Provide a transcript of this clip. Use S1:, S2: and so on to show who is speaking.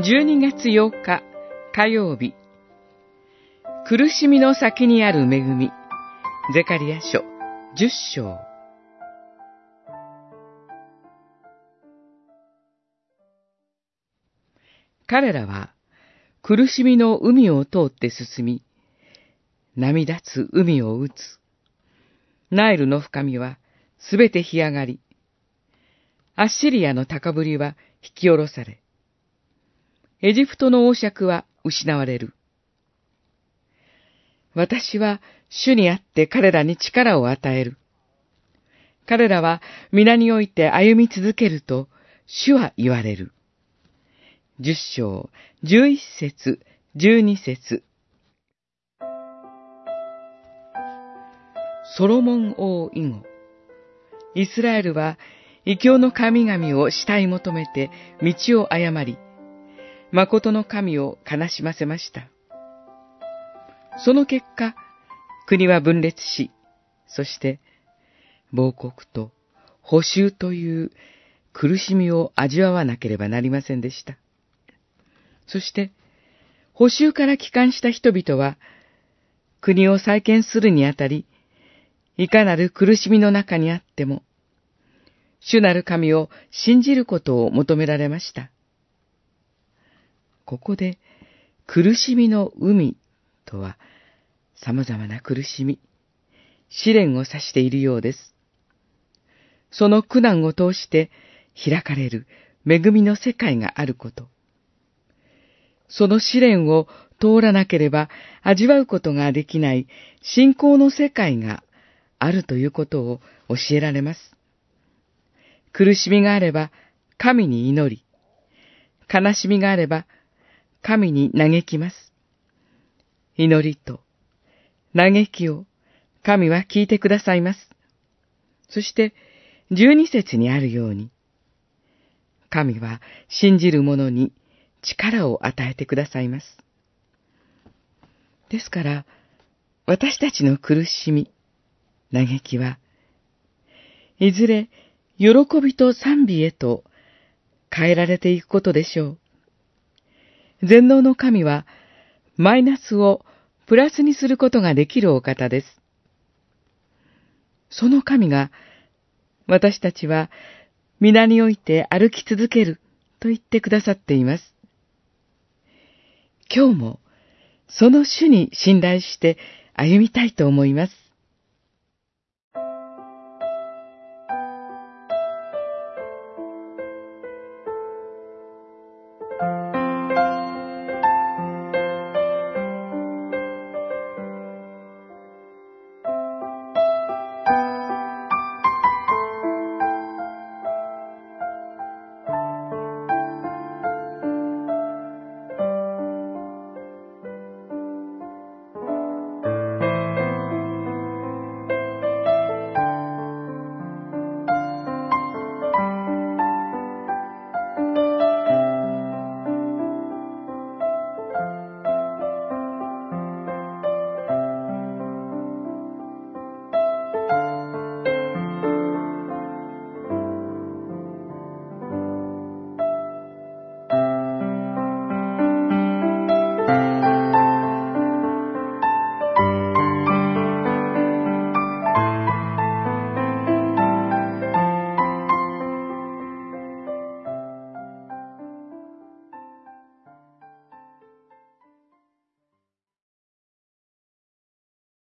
S1: 12月8日火曜日。苦しみの先にある恵み。ゼカリア書10章。彼らは苦しみの海を通って進み、波立つ海を打つ。ナイルの深みはすべて干上がり、アッシリアの高ぶりは引き下ろされ、エジプトの王爵は失われる。私は主にあって彼らに力を与える。彼らは皆において歩み続けると主は言われる。十章、十一節、十二節。ソロモン王以後。イスラエルは異教の神々を慕い求めて道を誤り、誠の神を悲しませました。その結果、国は分裂し、そして、亡国と補修という苦しみを味わわなければなりませんでした。そして、補修から帰還した人々は、国を再建するにあたり、いかなる苦しみの中にあっても、主なる神を信じることを求められました。ここで、苦しみの海とは、様々な苦しみ、試練を指しているようです。その苦難を通して開かれる恵みの世界があること。その試練を通らなければ味わうことができない信仰の世界があるということを教えられます。苦しみがあれば神に祈り、悲しみがあれば神に嘆きます。祈りと嘆きを神は聞いてくださいます。そして十二節にあるように、神は信じる者に力を与えてくださいます。ですから、私たちの苦しみ、嘆きは、いずれ喜びと賛美へと変えられていくことでしょう。全能の神は、マイナスをプラスにすることができるお方です。その神が、私たちは皆において歩き続けると言ってくださっています。今日もその主に信頼して歩みたいと思います。